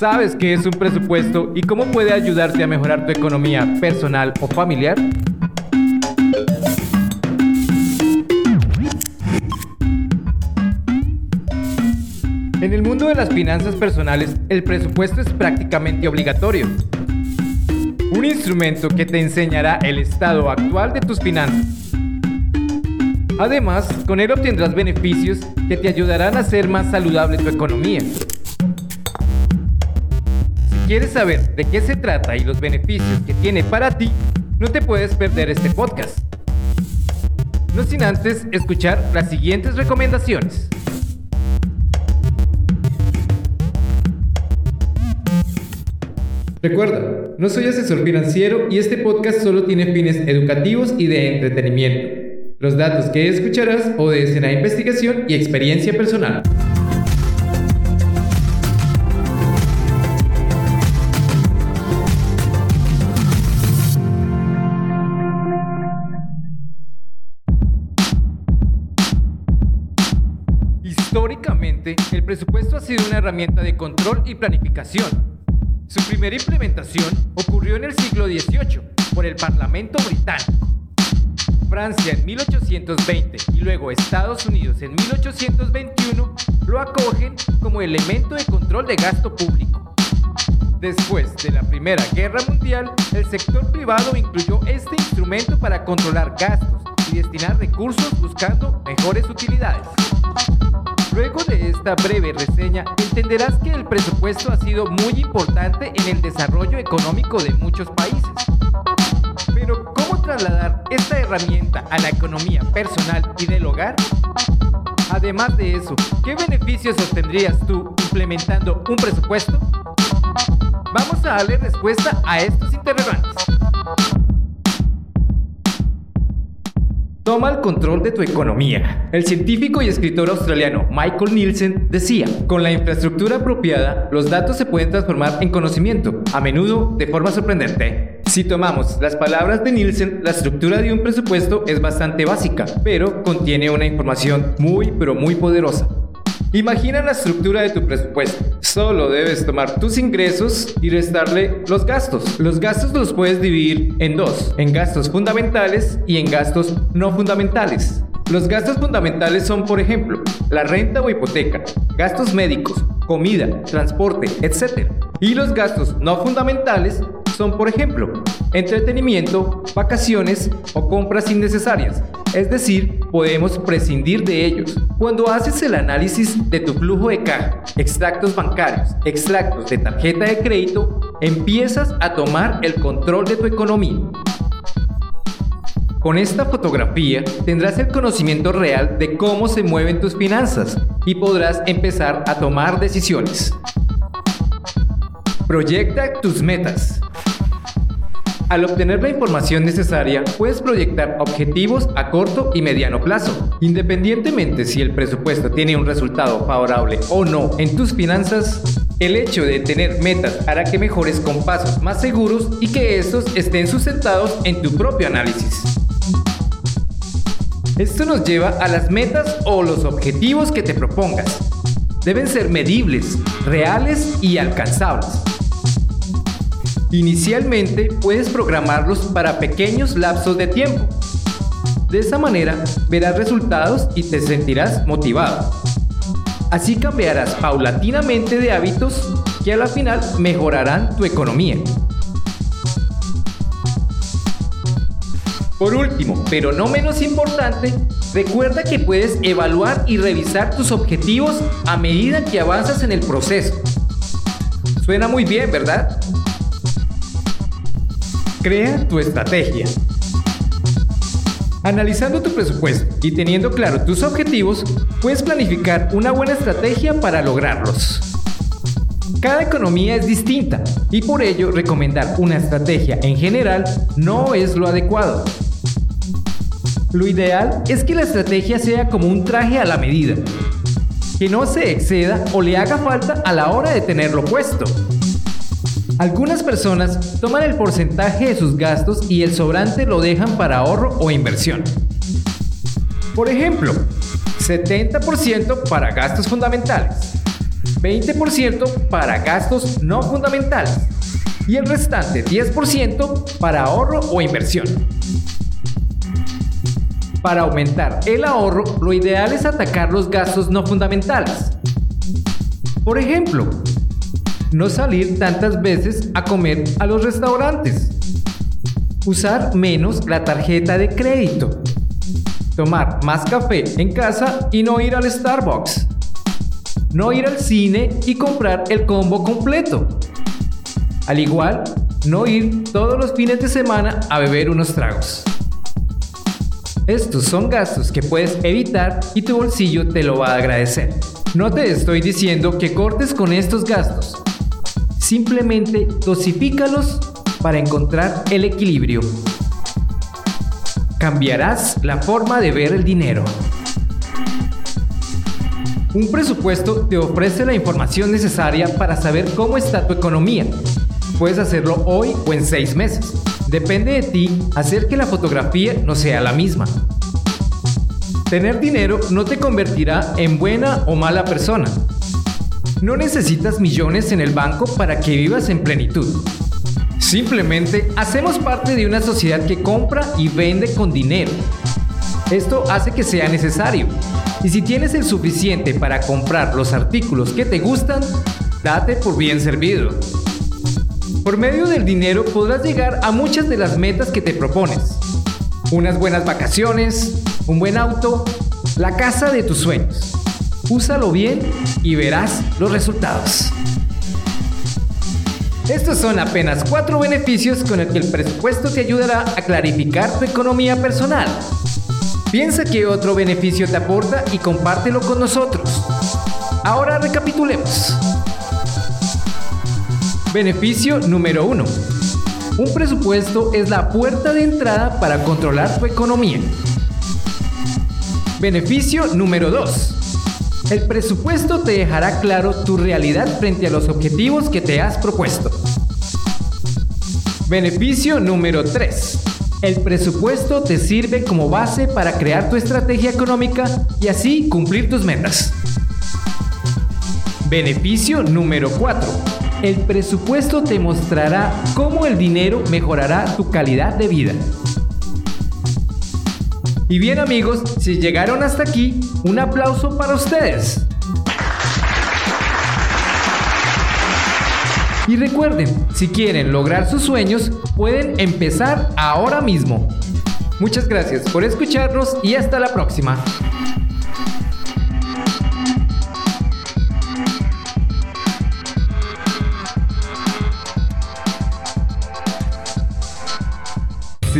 ¿Sabes qué es un presupuesto y cómo puede ayudarte a mejorar tu economía personal o familiar? En el mundo de las finanzas personales, el presupuesto es prácticamente obligatorio. Un instrumento que te enseñará el estado actual de tus finanzas. Además, con él obtendrás beneficios que te ayudarán a hacer más saludable tu economía. Quieres saber de qué se trata y los beneficios que tiene para ti, no te puedes perder este podcast. No sin antes escuchar las siguientes recomendaciones. Recuerda, no soy asesor financiero y este podcast solo tiene fines educativos y de entretenimiento. Los datos que escucharás obedecen a investigación y experiencia personal. Históricamente, el presupuesto ha sido una herramienta de control y planificación su primera implementación ocurrió en el siglo XVIII por el Parlamento británico. Francia en 1820 y luego Estados Unidos en 1821 lo acogen como elemento de control de gasto público. Después de la Primera Guerra Mundial, el sector privado incluyó este instrumento para controlar gastos y destinar recursos buscando mejores utilidades. Luego de esta breve reseña, entenderás que el presupuesto ha sido muy importante en el desarrollo económico de muchos países. Pero, ¿cómo trasladar esta herramienta a la economía personal y del hogar? Además de eso, ¿qué beneficios obtendrías tú implementando un presupuesto? Vamos a darle respuesta a estos interrogantes. Toma el control de tu economía. El científico y escritor australiano Michael Nielsen decía, con la infraestructura apropiada, los datos se pueden transformar en conocimiento, a menudo de forma sorprendente. Si tomamos las palabras de Nielsen, la estructura de un presupuesto es bastante básica, pero contiene una información muy pero muy poderosa. Imagina la estructura de tu presupuesto. Solo debes tomar tus ingresos y restarle los gastos. Los gastos los puedes dividir en dos, en gastos fundamentales y en gastos no fundamentales. Los gastos fundamentales son, por ejemplo, la renta o hipoteca, gastos médicos, comida, transporte, etc. Y los gastos no fundamentales son, por ejemplo, entretenimiento, vacaciones o compras innecesarias. Es decir, podemos prescindir de ellos. Cuando haces el análisis de tu flujo de caja, extractos bancarios, extractos de tarjeta de crédito, empiezas a tomar el control de tu economía. Con esta fotografía tendrás el conocimiento real de cómo se mueven tus finanzas y podrás empezar a tomar decisiones. Proyecta tus metas. Al obtener la información necesaria, puedes proyectar objetivos a corto y mediano plazo. Independientemente si el presupuesto tiene un resultado favorable o no en tus finanzas, el hecho de tener metas hará que mejores con pasos más seguros y que estos estén sustentados en tu propio análisis. Esto nos lleva a las metas o los objetivos que te propongas. Deben ser medibles, reales y alcanzables. Inicialmente puedes programarlos para pequeños lapsos de tiempo. De esa manera verás resultados y te sentirás motivado. Así cambiarás paulatinamente de hábitos que a la final mejorarán tu economía. Por último, pero no menos importante, recuerda que puedes evaluar y revisar tus objetivos a medida que avanzas en el proceso. Suena muy bien, ¿verdad? Crea tu estrategia. Analizando tu presupuesto y teniendo claro tus objetivos, puedes planificar una buena estrategia para lograrlos. Cada economía es distinta y por ello recomendar una estrategia en general no es lo adecuado. Lo ideal es que la estrategia sea como un traje a la medida, que no se exceda o le haga falta a la hora de tenerlo puesto. Algunas personas toman el porcentaje de sus gastos y el sobrante lo dejan para ahorro o inversión. Por ejemplo, 70% para gastos fundamentales, 20% para gastos no fundamentales y el restante 10% para ahorro o inversión. Para aumentar el ahorro, lo ideal es atacar los gastos no fundamentales. Por ejemplo, no salir tantas veces a comer a los restaurantes. Usar menos la tarjeta de crédito. Tomar más café en casa y no ir al Starbucks. No ir al cine y comprar el combo completo. Al igual, no ir todos los fines de semana a beber unos tragos. Estos son gastos que puedes evitar y tu bolsillo te lo va a agradecer. No te estoy diciendo que cortes con estos gastos. Simplemente dosifícalos para encontrar el equilibrio. Cambiarás la forma de ver el dinero. Un presupuesto te ofrece la información necesaria para saber cómo está tu economía. Puedes hacerlo hoy o en seis meses. Depende de ti hacer que la fotografía no sea la misma. Tener dinero no te convertirá en buena o mala persona. No necesitas millones en el banco para que vivas en plenitud. Simplemente hacemos parte de una sociedad que compra y vende con dinero. Esto hace que sea necesario. Y si tienes el suficiente para comprar los artículos que te gustan, date por bien servido. Por medio del dinero podrás llegar a muchas de las metas que te propones. Unas buenas vacaciones, un buen auto, la casa de tus sueños. Úsalo bien y verás los resultados. Estos son apenas cuatro beneficios con los que el presupuesto te ayudará a clarificar tu economía personal. Piensa qué otro beneficio te aporta y compártelo con nosotros. Ahora recapitulemos. Beneficio número 1. Un presupuesto es la puerta de entrada para controlar tu economía. Beneficio número 2. El presupuesto te dejará claro tu realidad frente a los objetivos que te has propuesto. Beneficio número 3. El presupuesto te sirve como base para crear tu estrategia económica y así cumplir tus metas. Beneficio número 4. El presupuesto te mostrará cómo el dinero mejorará tu calidad de vida. Y bien amigos, si llegaron hasta aquí, un aplauso para ustedes. Y recuerden, si quieren lograr sus sueños, pueden empezar ahora mismo. Muchas gracias por escucharnos y hasta la próxima.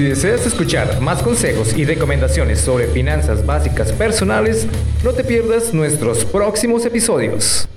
Si deseas escuchar más consejos y recomendaciones sobre finanzas básicas personales, no te pierdas nuestros próximos episodios.